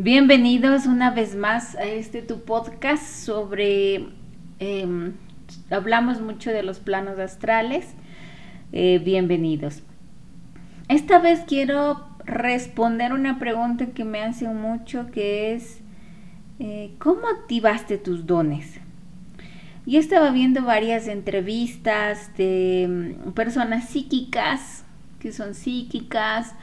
Bienvenidos una vez más a este tu podcast sobre... Em, hablamos mucho de los planos astrales. Eh, bienvenidos. Esta vez quiero responder una pregunta que me hacen mucho que es eh, ¿cómo activaste tus dones? Yo estaba viendo varias entrevistas de mm, personas psíquicas, que son psíquicas,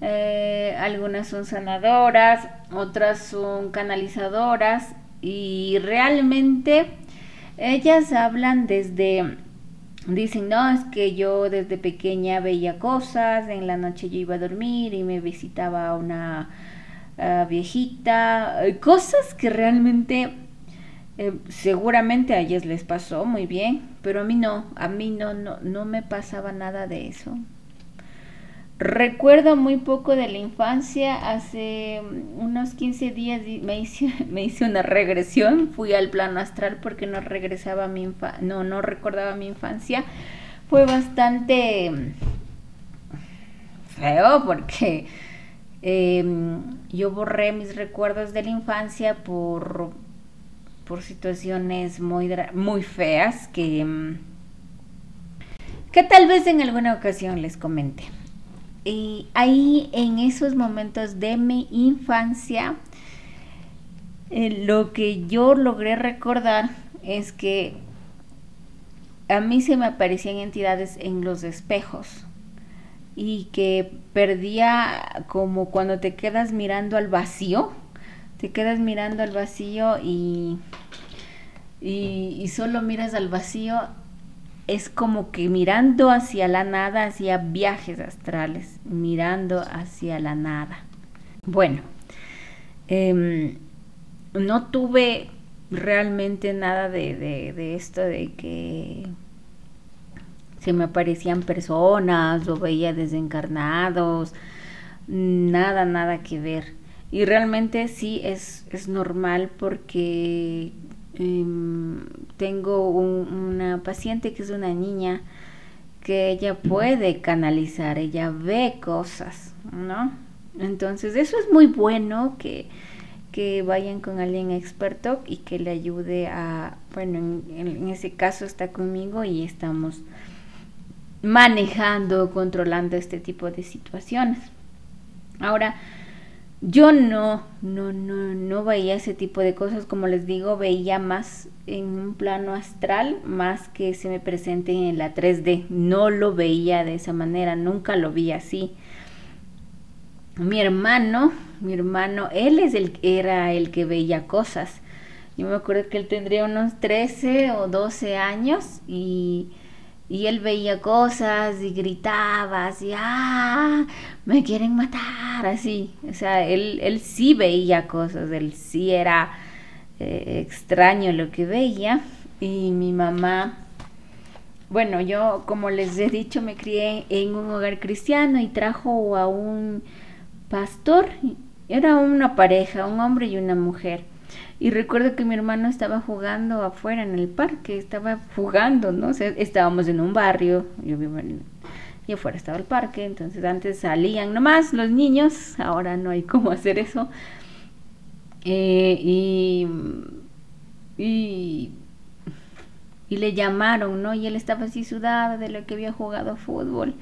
eh, algunas son sanadoras, otras son canalizadoras y realmente ellas hablan desde, dicen, no, es que yo desde pequeña veía cosas, en la noche yo iba a dormir y me visitaba una ah, viejita, eh, cosas que realmente eh, seguramente a ellas les pasó muy bien, pero a mí no, a mí no, no, no me pasaba nada de eso. Recuerdo muy poco de la infancia, hace unos 15 días me hice, una regresión, fui al plano astral porque no regresaba mi no, no recordaba mi infancia. Fue bastante feo porque em, yo borré mis recuerdos de la infancia por, por situaciones muy, muy feas que, que tal vez en alguna ocasión les comente. Y ahí en esos momentos de mi infancia, eh, lo que yo logré recordar es que a mí se me aparecían entidades en los espejos y que perdía como cuando te quedas mirando al vacío, te quedas mirando al vacío y, y, y solo miras al vacío es como que mirando hacia la nada, hacia viajes astrales, mirando hacia la nada. Bueno, em, no tuve realmente nada de, de, esto de que se me aparecían personas o veía desencarnados, nada, nada que ver. Y realmente sí es, es normal porque Em, tengo una paciente que es una niña que ella puede canalizar, ella ve cosas, ¿no? Entonces eso es muy bueno que, que vayan con alguien experto y que le ayude a, bueno, en, en ese caso está conmigo y estamos manejando, controlando este tipo de situaciones. Ahora, yo no, no, no, no veía ese tipo de cosas, como les digo, veía más en un plano astral, más que se me presente en la 3D. No lo veía de esa manera, nunca lo vi así. Mi hermano, mi hermano, él era el que veía cosas. Yo me acuerdo que él tendría unos 13 o 12 años y y él veía cosas y gritaba así, ¡ah! Me quieren matar, así. O sea, él, él sí veía cosas, él sí era eh, extraño lo que veía. Y mi mamá, bueno, yo como les he dicho, me crié en un hogar cristiano y trajo a un pastor, era una pareja, un hombre y una mujer. Y recuerdo que mi hermano estaba jugando afuera en el parque, estaba jugando, ¿no? estábamos en un barrio, yo vivo en, y afuera estaba el parque, entonces antes salían nomás los niños, ahora no hay cómo hacer eso. Eh, y, y, y, le llamaron, ¿no? Y él estaba así sudado de lo que había jugado fútbol.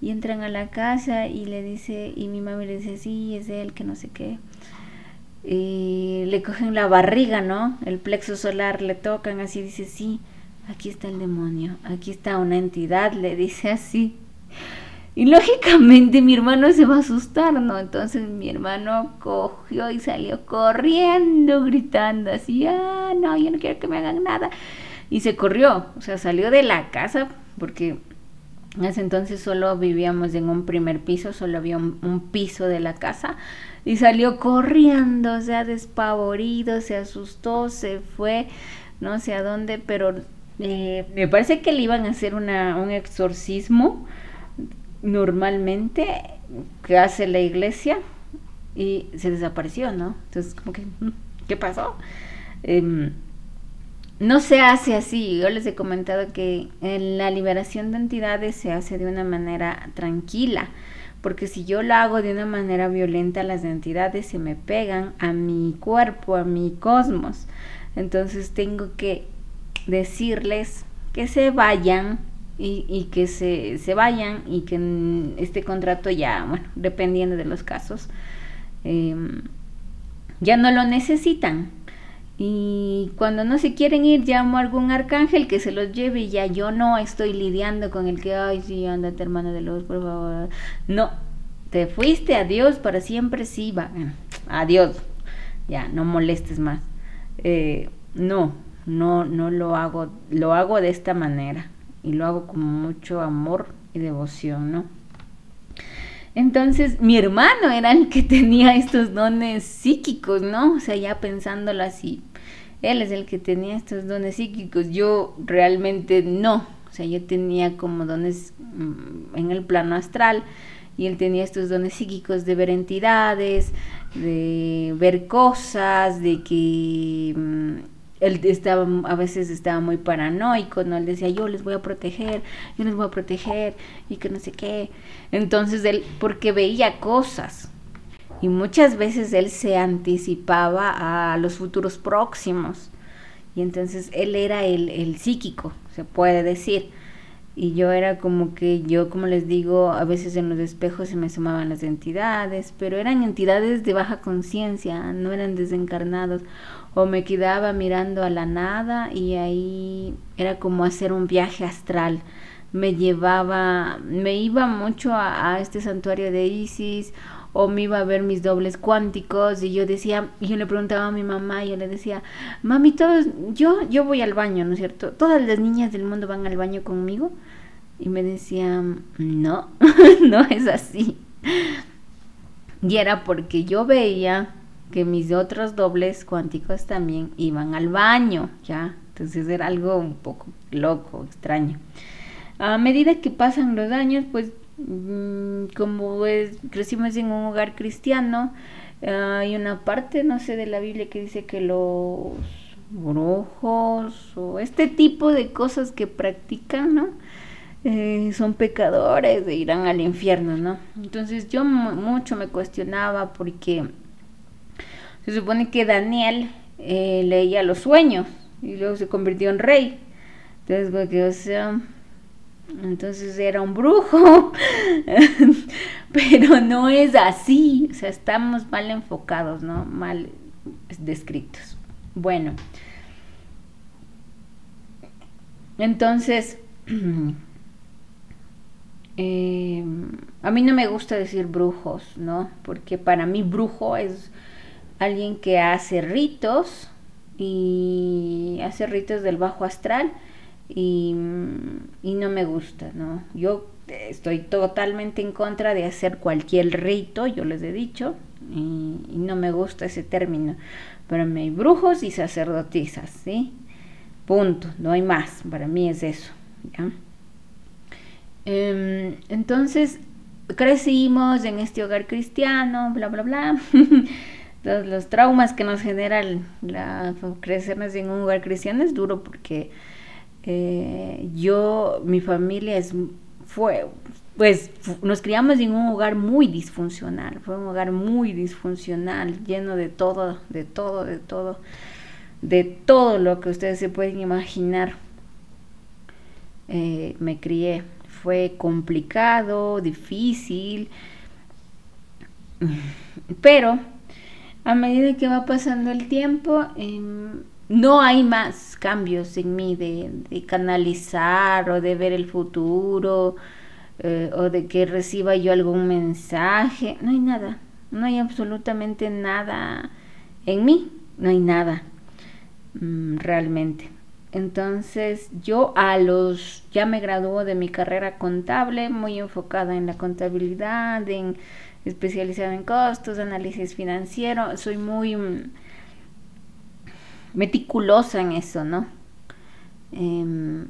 Y entran a la casa y le dice, y mi mamá le dice, sí, es él, que no sé qué y le cogen la barriga, ¿no? El plexo solar, le tocan así, dice, sí, aquí está el demonio, aquí está una entidad, le dice así. Y lógicamente mi hermano se va a asustar, ¿no? Entonces mi hermano cogió y salió corriendo, gritando así, ah, no, yo no quiero que me hagan nada. Y se corrió, o sea, salió de la casa porque en ese entonces solo vivíamos en un primer piso, solo había un, piso de la casa y salió corriendo, o sea, despavorido, se asustó, se fue, no sé a dónde, pero eh, me parece que le iban a hacer una, un exorcismo normalmente que hace la iglesia y se desapareció, ¿no? Entonces, como que, mm, ¿qué pasó? Em, no se hace así. Yo les he comentado que en la liberación de entidades se hace de una manera tranquila, porque si yo lo hago de una manera violenta, las entidades se me pegan a mi cuerpo, a mi cosmos. Entonces tengo que decirles que se vayan y, que se, se, vayan y que este contrato ya, bueno, dependiendo de los casos, em, ya no lo necesitan. Y cuando no se quieren ir, llamo a algún arcángel que se los lleve y ya yo no estoy lidiando con el que, ay, sí, ándate hermano de luz, por favor. No, te fuiste, adiós, para siempre, sí, va, adiós, ya, no molestes más. Eh, no, no, no lo hago, lo hago de esta manera y lo hago con mucho amor y devoción, ¿no? Entonces, mi hermano era el que tenía estos dones psíquicos, ¿no? O sea, ya pensándolo así, él es el que tenía estos dones psíquicos, yo realmente no, o sea, yo tenía como dones mm, en el plano astral y él tenía estos dones psíquicos de ver entidades, de ver cosas, de que mm, él estaba, a veces estaba muy paranoico, ¿no? Él decía, yo les voy a proteger, yo les voy a proteger, y que no sé qué. Entonces él, porque veía cosas, y muchas veces él se anticipaba a los futuros próximos. Y entonces él era el, el psíquico, se puede decir. Y yo era como que yo, como les digo, a veces en los espejos se me sumaban las entidades, pero eran entidades de baja conciencia, no eran desencarnados. O me quedaba mirando a la nada y ahí era como hacer un viaje astral. Me llevaba, me iba mucho a, este santuario de Isis o me iba a ver mis dobles cuánticos y yo decía, yo le preguntaba a mi mamá y yo le decía, mami, todos, yo, yo voy al baño, ¿no es cierto? Todas las niñas del mundo van al baño conmigo. Y me decía, no, no es así. Y era porque yo veía que mis otros dobles cuánticos también iban al baño, ¿ya? Entonces era algo un poco loco, extraño. A medida que pasan los años, pues Mm, como crecimos en un hogar cristiano, hay una parte, no sé, de la Biblia que dice que los brujos o este tipo de cosas que practican, ¿no? Eh, son pecadores e irán al infierno, ¿no? Entonces yo mucho me cuestionaba porque se supone que Daniel eh, leía los sueños y luego se convirtió en rey. Entonces, que, o sea, entonces era un brujo, pero no es así, o sea, estamos mal enfocados, ¿no? Mal descritos. Bueno, entonces, eh, a mí no me gusta decir brujos, ¿no? Porque para mí brujo es alguien que hace ritos y hace ritos del bajo astral y, no me gusta, ¿no? Yo estoy totalmente en contra de hacer cualquier rito, yo les he dicho, y, no me gusta ese término. Para mí hay brujos y sacerdotisas, ¿sí? Punto, no hay más, para mí es eso. Em, entonces, crecimos en este hogar cristiano, bla, bla, bla. Todos los traumas que nos generan la, crecernos en un hogar cristiano es duro porque eh, yo, mi familia es, fue, pues nos criamos en un hogar muy disfuncional, fue un hogar muy disfuncional, lleno de todo, de todo, de todo, de todo lo que ustedes se pueden imaginar. Eh, me crié, fue complicado, difícil, pero a medida que va pasando el tiempo, em, no hay más cambios en mí de, canalizar o de ver el futuro eh, o de que reciba yo algún mensaje. No hay nada, no hay absolutamente nada en mí, no hay nada mm, realmente. Entonces yo a los, ya me graduó de mi carrera contable, muy enfocada en la contabilidad, en especializada en costos, análisis financiero, soy muy mm, meticulosa en eso, ¿no? Em,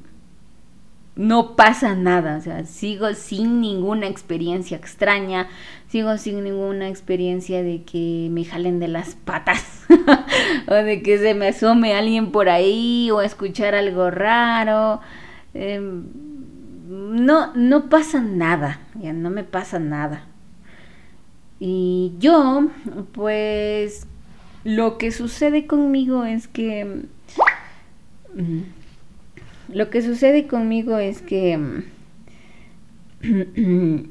no pasa nada, o sea, sigo sin ninguna experiencia extraña, sigo sin ninguna experiencia de que me jalen de las patas o de que se me asome alguien por ahí o escuchar algo raro. Em, no, no pasa nada, ya no me pasa nada. Y yo, pues, lo que sucede conmigo es que... Mm, lo que sucede conmigo es que...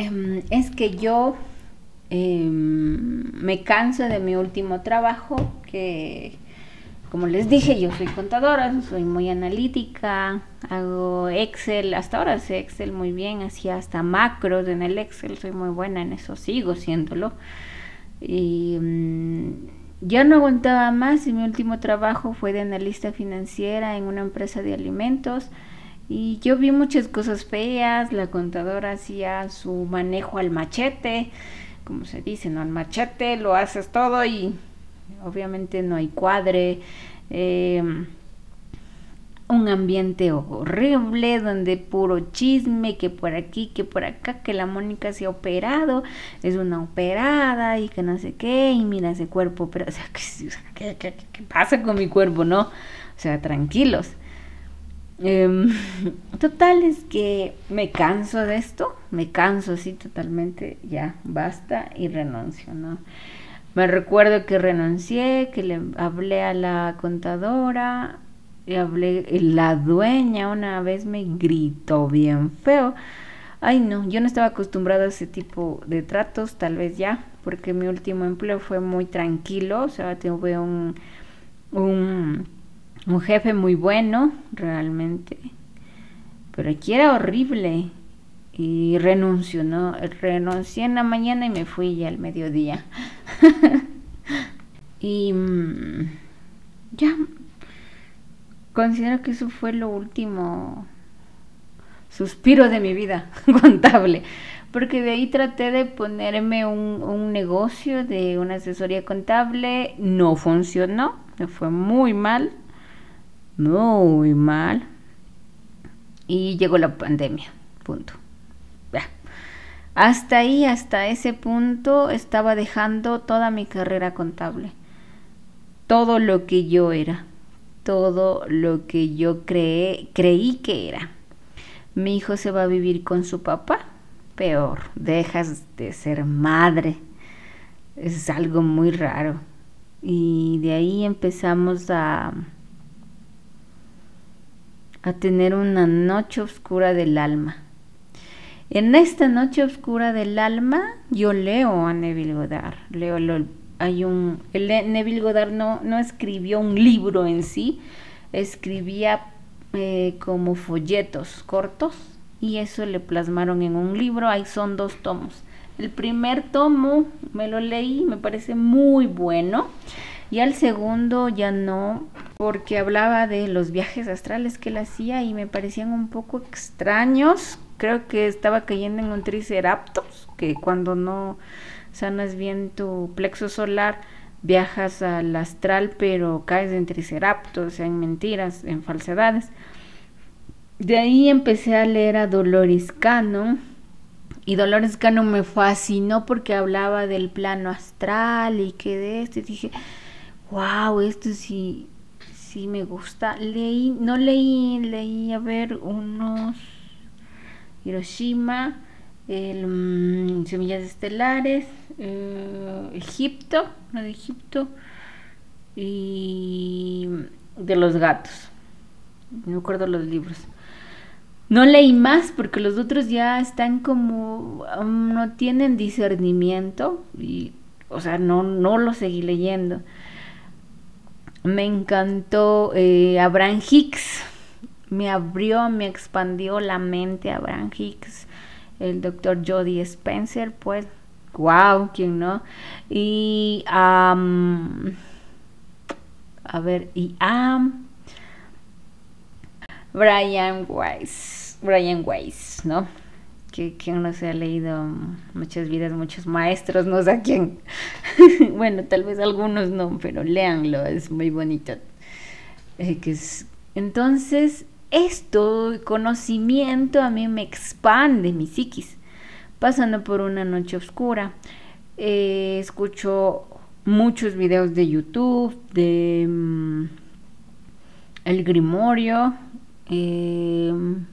Em, es que yo em, me canso de mi último trabajo, que como les dije, yo soy contadora, soy muy analítica, hago Excel, hasta ahora sé Excel muy bien, hacía hasta macros en el Excel, soy muy buena en eso, sigo siéndolo. Y mm, ya no aguantaba más y mi último trabajo fue de analista financiera en una empresa de alimentos. Y yo vi muchas cosas feas, la contadora hacía su manejo al machete, como se dice, ¿no? Al machete lo haces todo y obviamente no hay cuadre, eh, un ambiente horrible donde puro chisme, que por aquí, que por acá, que la Mónica se ha operado, es una operada y que no sé qué, y mira ese cuerpo, pero o sea, ¿qué, qué, pasa con mi cuerpo, no? O sea, tranquilos. Em, total es que me canso de esto, me canso así totalmente, ya basta y renuncio, ¿no? Me recuerdo que renuncié, que le hablé a la contadora, y hablé, la dueña una vez me gritó bien feo. Ay, no, yo no estaba acostumbrada a ese tipo de tratos, tal vez ya, porque mi último empleo fue muy tranquilo, o sea, tuve un, un, un jefe muy bueno, realmente, pero aquí era horrible y renuncio, ¿no? Renuncié en la mañana y me fui ya al mediodía. y mm, ya, considero que eso fue lo último suspiro de mi vida contable, porque de ahí traté de ponerme un, un negocio de una asesoría contable, no funcionó, me fue muy mal, muy mal, y llegó la pandemia, punto. Hasta ahí, hasta ese punto, estaba dejando toda mi carrera contable. Todo lo que yo era. Todo lo que yo creé, creí que era. Mi hijo se va a vivir con su papá. Peor, dejas de ser madre. Es algo muy raro. Y de ahí empezamos a, a tener una noche oscura del alma en esta noche oscura del alma, yo leo a Neville Goddard. Leo lo, hay un, Neville Goddard no, no escribió un libro en sí, escribía eh, como folletos cortos y eso le plasmaron en un libro. Ahí son dos tomos. El primer tomo me lo leí, me parece muy bueno. Y al segundo ya no, porque hablaba de los viajes astrales que él hacía y me parecían un poco extraños, creo que estaba cayendo en un triceraptos, que cuando no sanas bien tu plexo solar, viajas al astral, pero caes en triceraptos, en mentiras, en falsedades. De ahí empecé a leer a Dolores Cano. Y Dolores Cano me fascinó porque hablaba del plano astral y que de esto. Y dije, wow, esto sí, sí me gusta. Leí, no leí, leí a ver unos Hiroshima, el, mm, Semillas Estelares, eh, Egipto, de Egipto, y de los gatos. No recuerdo los libros. No leí más porque los otros ya están como, um, no tienen discernimiento y, o sea, no, no los seguí leyendo. Me encantó eh, Abraham Hicks me abrió, me expandió la mente Abraham Hicks, el doctor Jody Spencer, pues, wow, ¿quién no? Y, a ver, y a Brian Weiss, Brian Weiss, ¿no? Que quien no se ha leído muchas vidas, muchos maestros, no sé a quién. bueno, tal vez algunos no, pero léanlo, es muy bonito. Eh, entonces, esto, conocimiento, a mí me expande mi psiquis, pasando por una noche oscura. Eh, escucho muchos videos de YouTube, de mm, El Grimorio, em,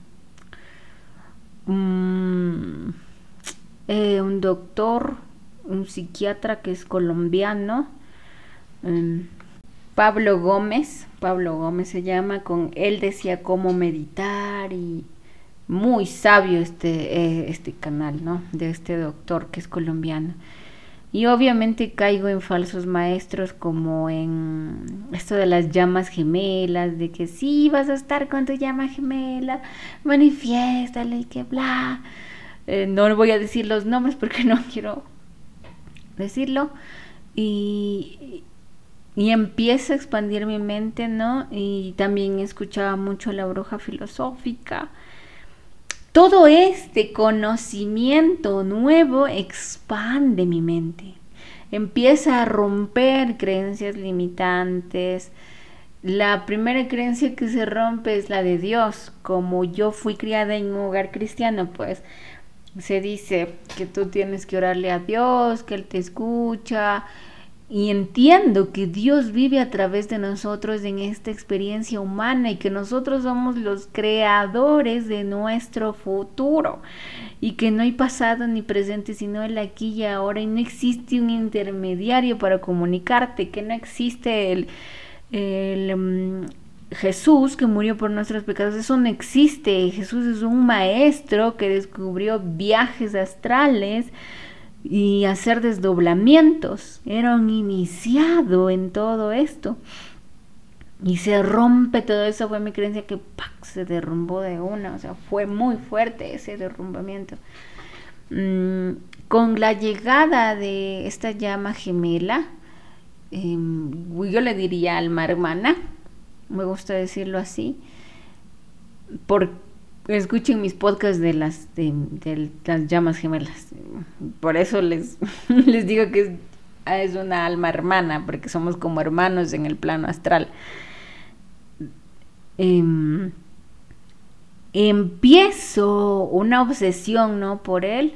mm, eh, un doctor, un psiquiatra que es colombiano, em, Pablo Gómez, Pablo Gómez se llama, con él decía cómo meditar y muy sabio este, eh, este canal, ¿no? De este doctor que es colombiano. Y obviamente caigo en falsos maestros como en esto de las llamas gemelas, de que sí vas a estar con tu llama gemela, manifiéstale y que bla. Eh, no voy a decir los nombres porque no quiero decirlo. Y, y empieza a expandir mi mente, ¿no? Y también escuchaba mucho la bruja filosófica todo este conocimiento nuevo expande mi mente. Empieza a romper creencias limitantes. La primera creencia que se rompe es la de Dios. Como yo fui criada en un hogar cristiano, pues se dice que tú tienes que orarle a Dios, que Él te escucha, y entiendo que Dios vive a través de nosotros en esta experiencia humana y que nosotros somos los creadores de nuestro futuro y que no hay pasado ni presente sino el aquí y ahora y no existe un intermediario para comunicarte, que no existe el, mm, Jesús que murió por nuestros pecados, eso no existe. Jesús es un maestro que descubrió viajes astrales y hacer desdoblamientos. Era un iniciado en todo esto. Y se rompe todo eso, fue mi creencia que se derrumbó de una, o sea, fue muy fuerte ese derrumbamiento. Mm, con la llegada de esta llama gemela, em, yo le diría alma hermana, me gusta decirlo así, porque escuchen mis podcasts de las, de, las llamas gemelas. Por eso les, les digo que es, una alma hermana, porque somos como hermanos en el plano astral. Em, empiezo una obsesión, ¿no? Por él.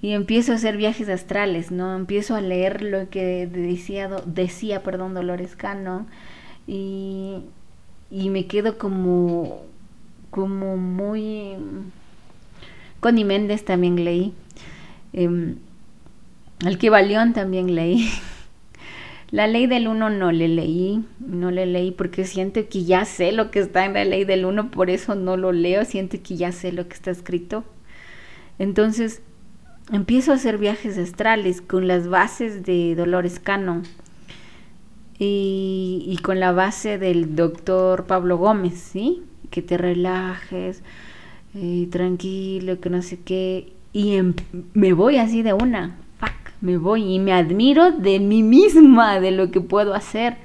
Y empiezo a hacer viajes astrales, ¿no? Empiezo a leer lo que decía, decía perdón, Dolores Cano. Y, y me quedo como como muy... Connie Méndez también leí. Eh, también leí. La ley del uno no le leí, no le leí porque siento que ya sé lo que está en la ley del uno, por eso no lo leo, siento que ya sé lo que está escrito. Entonces, empiezo a hacer viajes astrales con las bases de Dolores Cano y, y con la base del doctor Pablo Gómez, ¿sí? Que te relajes, y tranquilo, que no sé qué. Y em, me voy así de una, fuck, me voy y me admiro de mí misma, de lo que puedo hacer.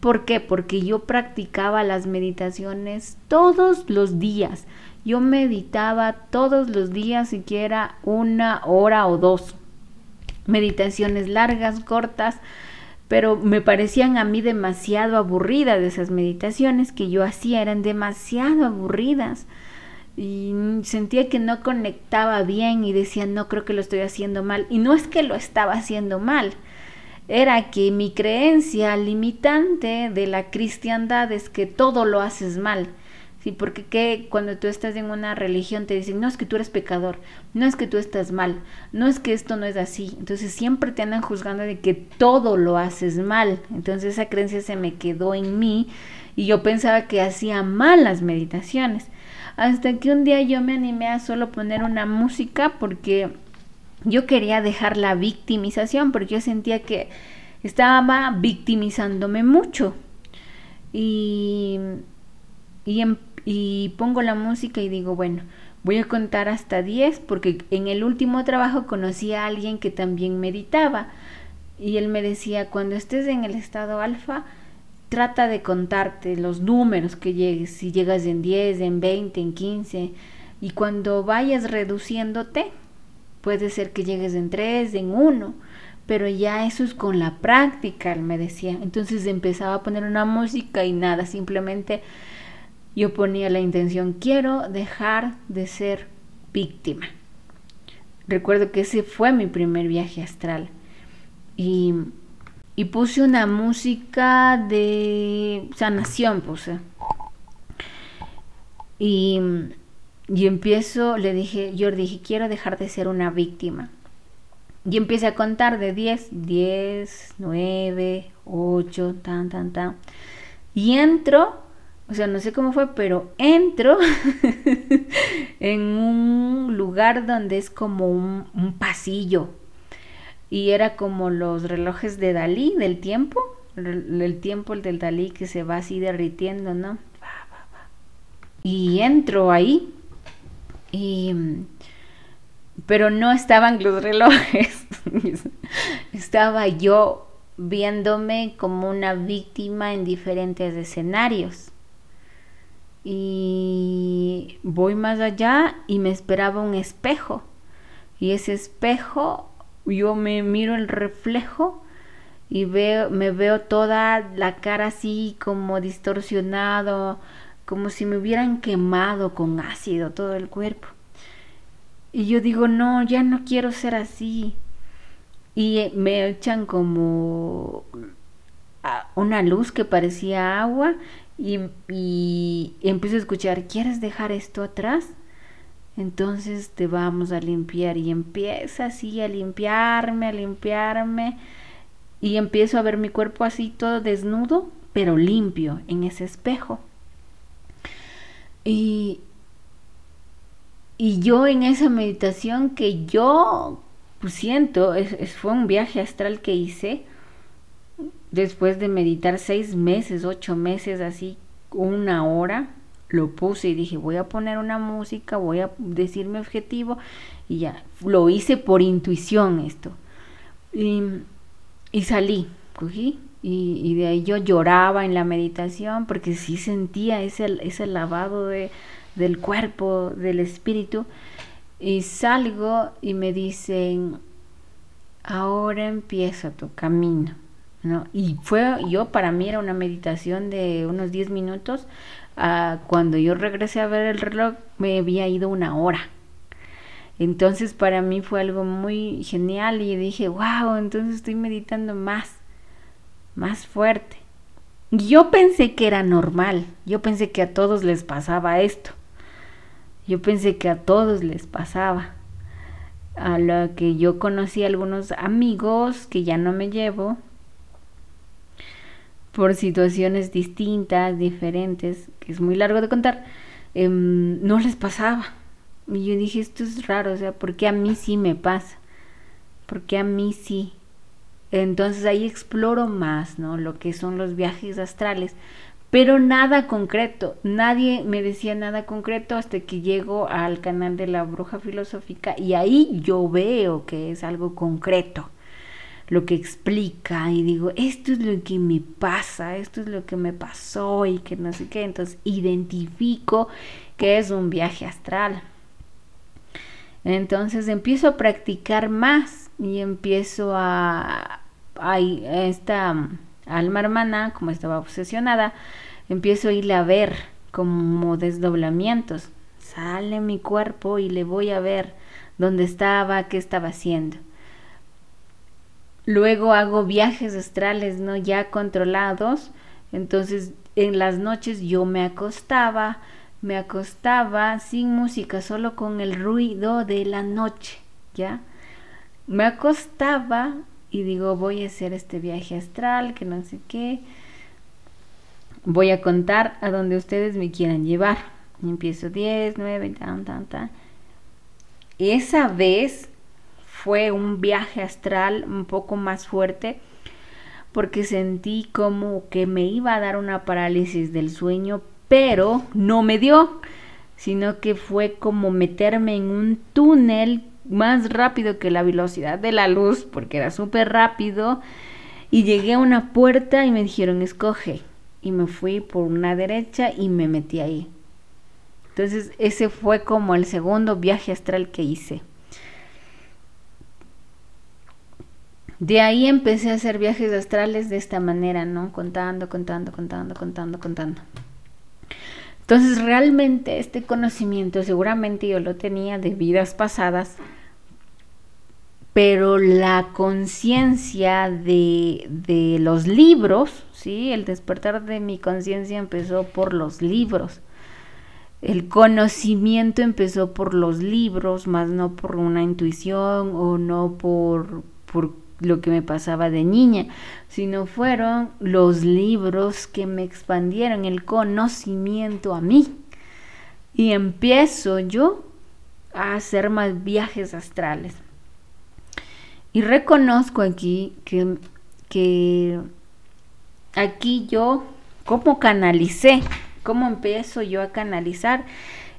¿Por qué? Porque yo practicaba las meditaciones todos los días. Yo meditaba todos los días, siquiera una hora o dos. Meditaciones largas, cortas, pero me parecían a mí demasiado aburridas esas meditaciones que yo hacía, eran demasiado aburridas y sentía que no conectaba bien y decía, no creo que lo estoy haciendo mal. Y no es que lo estaba haciendo mal, era que mi creencia limitante de la cristiandad es que todo lo haces mal. Sí, porque que cuando tú estás en una religión te dicen, no es que tú eres pecador, no es que tú estás mal, no es que esto no es así. Entonces siempre te andan juzgando de que todo lo haces mal. Entonces esa creencia se me quedó en mí y yo pensaba que hacía mal las meditaciones. Hasta que un día yo me animé a solo poner una música porque yo quería dejar la victimización, porque yo sentía que estaba victimizándome mucho. Y, y en y pongo la música y digo, bueno, voy a contar hasta 10 porque en el último trabajo conocí a alguien que también meditaba y él me decía, cuando estés en el estado alfa, trata de contarte los números que llegues, si llegas en 10, en 20, en 15 y cuando vayas reduciéndote, puede ser que llegues en 3, en 1 pero ya eso es con la práctica, él me decía. Entonces empezaba a poner una música y nada, simplemente yo ponía la intención, quiero dejar de ser víctima. Recuerdo que ese fue mi primer viaje astral. Y, puse una música de sanación, puse. Y, y empiezo, le dije, yo dije, quiero dejar de ser una víctima. Y empecé a contar de 10, 10, 9, 8, tan, tan, tan. Y entro, o sea, no sé cómo fue, pero entro en un lugar donde es como un, pasillo. Y era como los relojes de Dalí, del tiempo. El, el tiempo, el del Dalí que se va así derritiendo, ¿no? Y entro ahí. Y pero no estaban los relojes. Estaba yo viéndome como una víctima en diferentes escenarios. Y voy más allá y me esperaba un espejo. Y ese espejo, yo me miro el reflejo y veo, me veo toda la cara así como distorsionado, como si me hubieran quemado con ácido todo el cuerpo. Y yo digo, no, ya no quiero ser así. Y me echan como una luz que parecía agua y, empiezo a escuchar, ¿quieres dejar esto atrás? Entonces te vamos a limpiar y empieza así a limpiarme, a limpiarme y empiezo a ver mi cuerpo así todo desnudo, pero limpio en ese espejo. Y, y yo en esa meditación que yo pues, siento, es, fue un viaje astral que hice después de meditar seis meses, ocho meses, así una hora, lo puse y dije, voy a poner una música, voy a decir mi objetivo y ya, lo hice por intuición esto. Y, y salí, cogí y, de ahí yo lloraba en la meditación porque sí sentía ese, ese lavado de, del cuerpo, del espíritu, y salgo y me dicen, ahora empieza tu camino. ¿No? Y fue, yo para mí era una meditación de unos 10 minutos. Ah, cuando yo regresé a ver el reloj, me había ido una hora. Entonces para mí fue algo muy genial y dije, wow, entonces estoy meditando más, más fuerte. Yo pensé que era normal, yo pensé que a todos les pasaba esto. Yo pensé que a todos les pasaba. A lo que yo conocí algunos amigos que ya no me llevo por situaciones distintas, diferentes, que es muy largo de contar, em, no les pasaba. Y yo dije, esto es raro, o sea, ¿por qué a mí sí me pasa? ¿Por qué a mí sí? Entonces ahí exploro más, ¿no? Lo que son los viajes astrales, pero nada concreto, nadie me decía nada concreto hasta que llego al canal de la bruja filosófica y ahí yo veo que es algo concreto lo que explica y digo, esto es lo que me pasa, esto es lo que me pasó y que no sé qué, entonces identifico que es un viaje astral. Entonces empiezo a practicar más y empiezo a, esta alma hermana, como estaba obsesionada, empiezo a irle a ver como desdoblamientos. Sale mi cuerpo y le voy a ver dónde estaba, qué estaba haciendo. Luego hago viajes astrales, ¿no? Ya controlados. Entonces, en las noches yo me acostaba, me acostaba sin música, solo con el ruido de la noche, ¿ya? Me acostaba y digo, voy a hacer este viaje astral, que no sé qué. Voy a contar a donde ustedes me quieran llevar. empiezo 10, 9, tan, tan, tan. Esa vez fue un viaje astral un poco más fuerte porque sentí como que me iba a dar una parálisis del sueño, pero no me dio, sino que fue como meterme en un túnel más rápido que la velocidad de la luz, porque era súper rápido, y llegué a una puerta y me dijeron, escoge, y me fui por una derecha y me metí ahí. Entonces ese fue como el segundo viaje astral que hice. De ahí empecé a hacer viajes astrales de esta manera, ¿no? Contando, contando, contando, contando, contando. Entonces realmente este conocimiento seguramente yo lo tenía de vidas pasadas, pero la conciencia de, de, los libros, ¿sí? El despertar de mi conciencia empezó por los libros. el conocimiento empezó por los libros, más no por una intuición o no por, por lo que me pasaba de niña, sino fueron los libros que me expandieron el conocimiento a mí. Y empiezo yo a hacer más viajes astrales. Y reconozco aquí que, que aquí yo, ¿cómo canalicé? ¿Cómo empiezo yo a canalizar?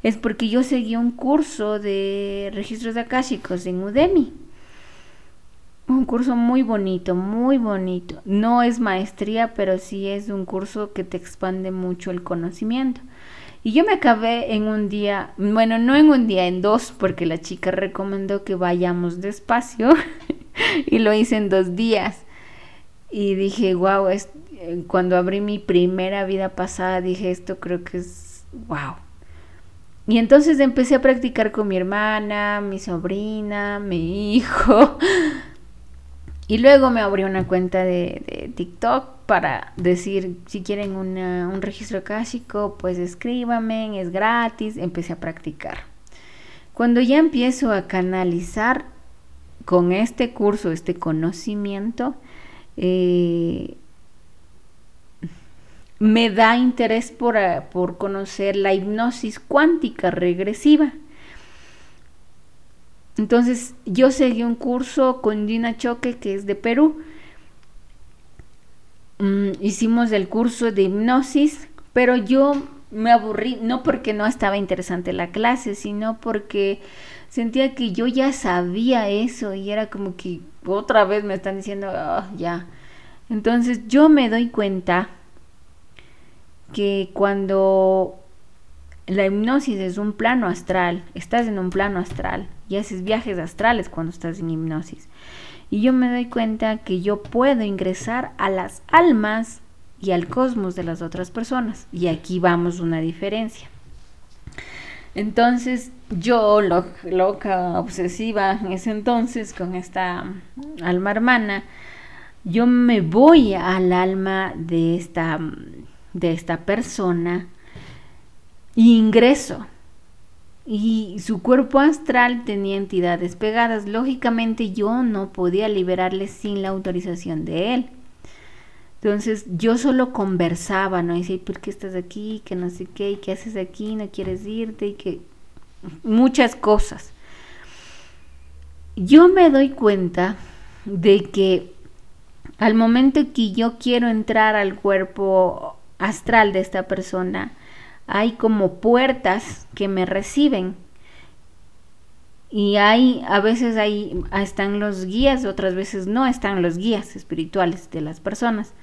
Es porque yo seguí un curso de registros akáshicos en Udemy. Un curso muy bonito, muy bonito. No es maestría, pero sí es un curso que te expande mucho el conocimiento. Y yo me acabé en un día, bueno, no en un día, en dos, porque la chica recomendó que vayamos despacio y lo hice en dos días. Y dije, wow, es, cuando abrí mi primera vida pasada, dije, esto creo que es, wow. Y entonces empecé a practicar con mi hermana, mi sobrina, mi hijo. Y luego me abrí una cuenta de, TikTok para decir, si quieren un registro clásico, pues escríbanme, es gratis. Empecé a practicar. Cuando ya empiezo a canalizar con este curso, este conocimiento, eh, me da interés por, por conocer la hipnosis cuántica regresiva. Entonces yo seguí un curso con Dina Choque, que es de Perú. Mm, hicimos el curso de hipnosis, pero yo me aburrí, no porque no estaba interesante la clase, sino porque sentía que yo ya sabía eso y era como que otra vez me están diciendo, ah, ya. Entonces yo me doy cuenta que cuando la hipnosis es un plano astral, estás en un plano astral y haces viajes astrales cuando estás en hipnosis. Y yo me doy cuenta que yo puedo ingresar a las almas y al cosmos de las otras personas. Y aquí vamos una diferencia. Entonces yo, loca, obsesiva en ese entonces con esta alma hermana, yo me voy al alma de esta, de esta persona ingreso. Y su cuerpo astral tenía entidades pegadas. Lógicamente yo no podía liberarle sin la autorización de él. Entonces yo solo conversaba, ¿no? Y decía, ¿por qué estás aquí? Que no sé qué, ¿y qué haces aquí? ¿No quieres irte? Y que muchas cosas. Yo me doy cuenta de que al momento que yo quiero entrar al cuerpo astral de esta persona, hay como puertas que me reciben. Y hay, a veces ahí están los guías, otras veces no están los guías espirituales de las personas.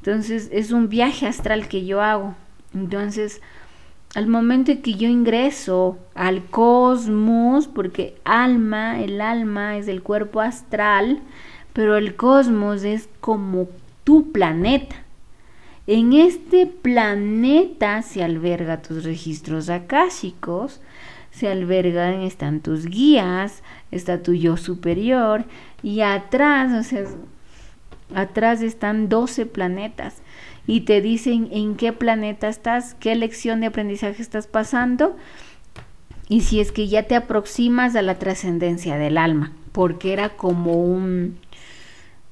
Entonces es un viaje astral que yo hago. Entonces, al momento que yo ingreso al cosmos, porque alma, el alma es el cuerpo astral, pero el cosmos es como tu planeta. En este planeta se alberga tus registros akáshicos, se albergan, están tus guías, está tu yo superior y atrás, o sea, atrás están 12 planetas. Y te dicen en qué planeta estás, qué lección de aprendizaje estás pasando y si es que ya te aproximas a la trascendencia del alma, porque era como un,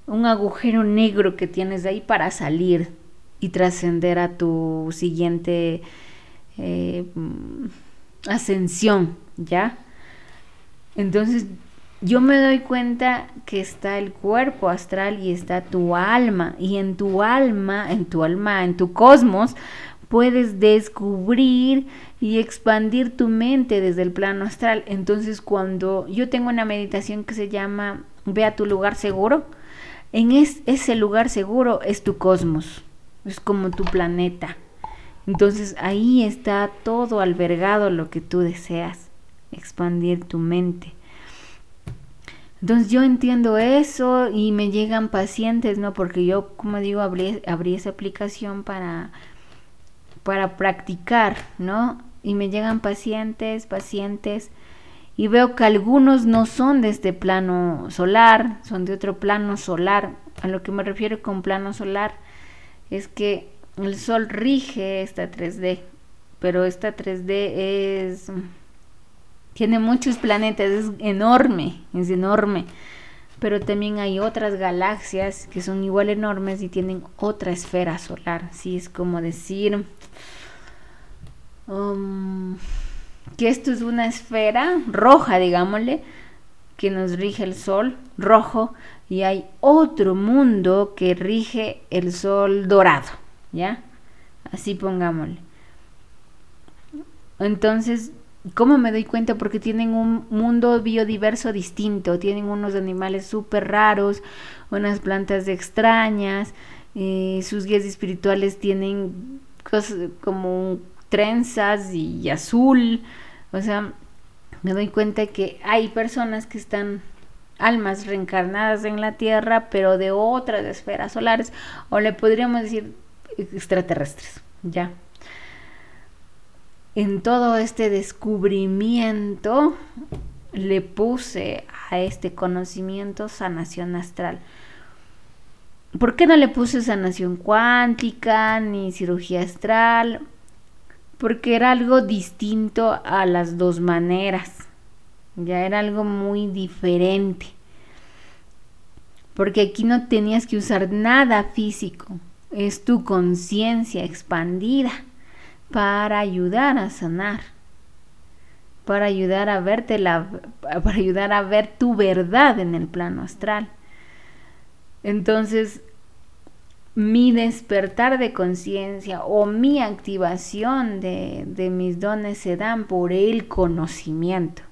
un agujero negro que tienes ahí para salir y trascender a tu siguiente eh, ascensión, ¿ya? Entonces yo me doy cuenta que está el cuerpo astral y está tu alma y en tu alma, en tu alma, en tu cosmos, puedes descubrir y expandir tu mente desde el plano astral. Entonces cuando yo tengo una meditación que se llama Ve a tu lugar seguro, en ese lugar seguro es tu cosmos es como tu planeta. Entonces ahí está todo albergado lo que tú deseas, expandir tu mente. Entonces yo entiendo eso y me llegan pacientes, ¿no? Porque yo, como digo, abrí, esa aplicación para, para practicar, ¿no? Y me llegan pacientes, pacientes, y veo que algunos no son de este plano solar, son de otro plano solar. A lo que me refiero con plano solar es que el Sol rige esta 3D pero esta 3D es tiene muchos planetas, es enorme, es enorme. Pero también hay otras galaxias que son igual enormes y tienen otra esfera solar. Sí, es como decir um, que esto es una esfera roja, digámosle, que nos rige el sol rojo y hay otro mundo que rige el sol dorado, ¿ya? Así pongámosle. Entonces, ¿cómo me doy cuenta? Porque tienen un mundo biodiverso distinto, tienen unos animales súper raros, unas plantas extrañas, eh, sus guías espirituales tienen cosas como trenzas y azul, o sea, me doy cuenta que hay personas que están almas reencarnadas en la Tierra, pero de otras esferas solares, o le podríamos decir extraterrestres, ¿ya? En todo este descubrimiento le puse a este conocimiento sanación astral. ¿Por qué no le puse sanación cuántica ni cirugía astral? Porque era algo distinto a las dos maneras. Ya era algo muy diferente. Porque aquí no tenías que usar nada físico. Es tu conciencia expandida para ayudar a sanar. Para ayudar a verte la, para ayudar a ver tu verdad en el plano astral. Entonces, mi despertar de conciencia o mi activación de, de, mis dones se dan por el conocimiento.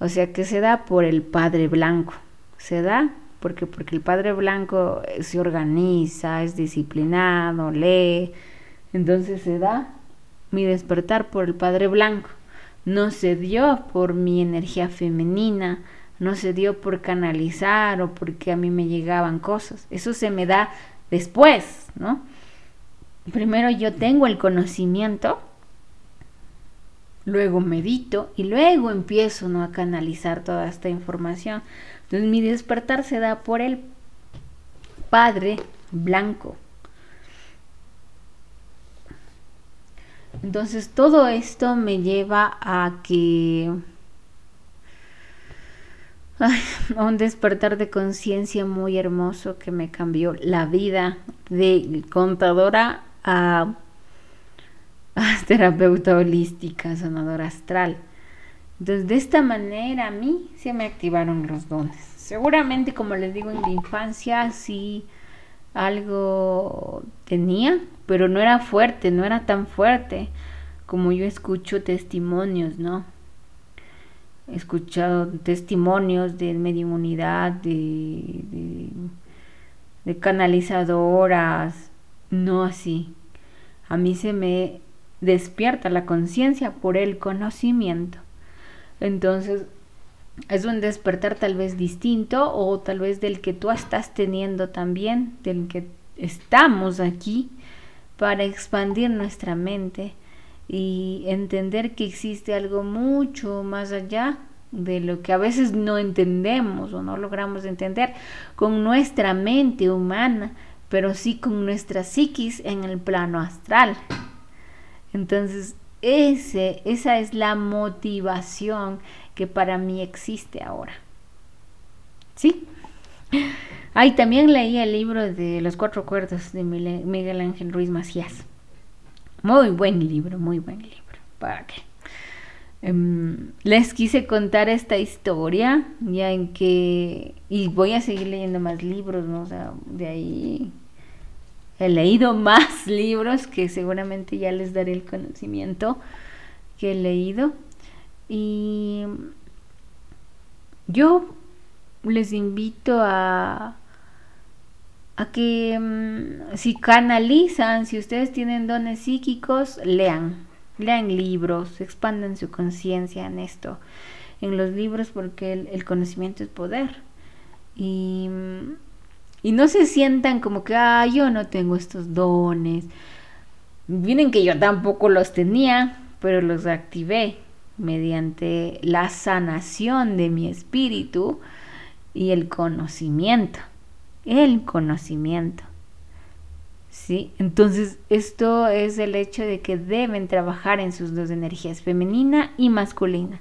O sea que se da por el Padre Blanco. Se da porque, porque el Padre Blanco se organiza, es disciplinado, lee. Entonces se da mi despertar por el Padre Blanco. No se dio por mi energía femenina, no se dio por canalizar o porque a mí me llegaban cosas. Eso se me da después, ¿no? Primero yo tengo el conocimiento luego medito y luego empiezo ¿no? a canalizar toda esta información. Entonces mi despertar se da por el Padre Blanco. Entonces todo esto me lleva a que un despertar de conciencia muy hermoso que me cambió la vida de contadora a terapeuta holística, sanadora astral. Entonces, de esta manera a mí se me activaron los dones. Seguramente, como les digo, en la infancia sí algo tenía, pero no era fuerte, no era tan fuerte como yo escucho testimonios, ¿no? He escuchado testimonios de mediunidad, de, de, de canalizadoras, no así. A mí se me despierta la conciencia por el conocimiento. Entonces, es un despertar tal vez distinto o tal vez del que tú estás teniendo también, del que estamos aquí para expandir nuestra mente y entender que existe algo mucho más allá de lo que a veces no entendemos o no logramos entender con nuestra mente humana, pero sí con nuestra psiquis en el plano astral. Entonces, ese, esa es la motivación que para mí existe ahora. ¿Sí? Ay, también leí el libro de Los Cuatro Cuerdos de Miguel Ángel Ruiz Macías. Muy buen libro, muy buen libro. ¿Para qué? Em, les quise contar esta historia, ya en que. Y voy a seguir leyendo más libros, ¿no? O sea, de ahí he leído más libros que seguramente ya les daré el conocimiento que he leído. Y yo les invito a, a que mm, si canalizan, si ustedes tienen dones psíquicos, lean, lean libros, expandan su conciencia en esto, en los libros, porque el, el conocimiento es poder. Y mm, y no se sientan como que, ah, yo no tengo estos dones. Miren que yo tampoco los tenía, pero los activé mediante la sanación de mi espíritu y el conocimiento. El conocimiento. ¿Sí? Entonces, esto es el hecho de que deben trabajar en sus dos energías, femenina y masculina.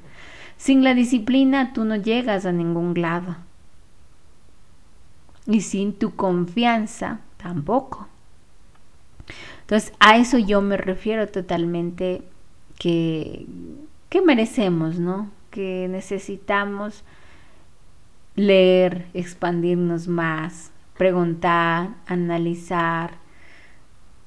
Sin la disciplina tú no llegas a ningún lado. Y sin tu confianza tampoco. Entonces, a eso yo me refiero totalmente que, que merecemos, ¿no? Que necesitamos leer, expandirnos más, preguntar, analizar.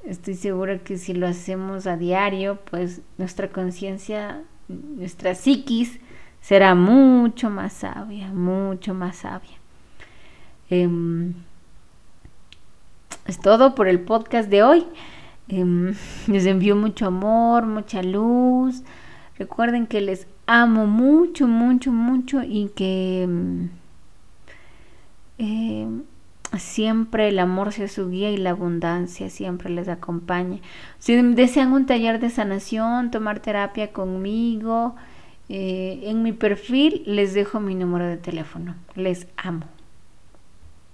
Estoy segura que si lo hacemos a diario, pues nuestra conciencia, nuestra psiquis será mucho más sabia, mucho más sabia. Em, es todo por el podcast de hoy. Em, les envío mucho amor, mucha luz. Recuerden que les amo mucho, mucho, mucho y que em, siempre el amor sea su guía y la abundancia siempre les acompañe. Si desean un taller de sanación, tomar terapia conmigo, eh, en mi perfil les dejo mi número de teléfono. Les amo.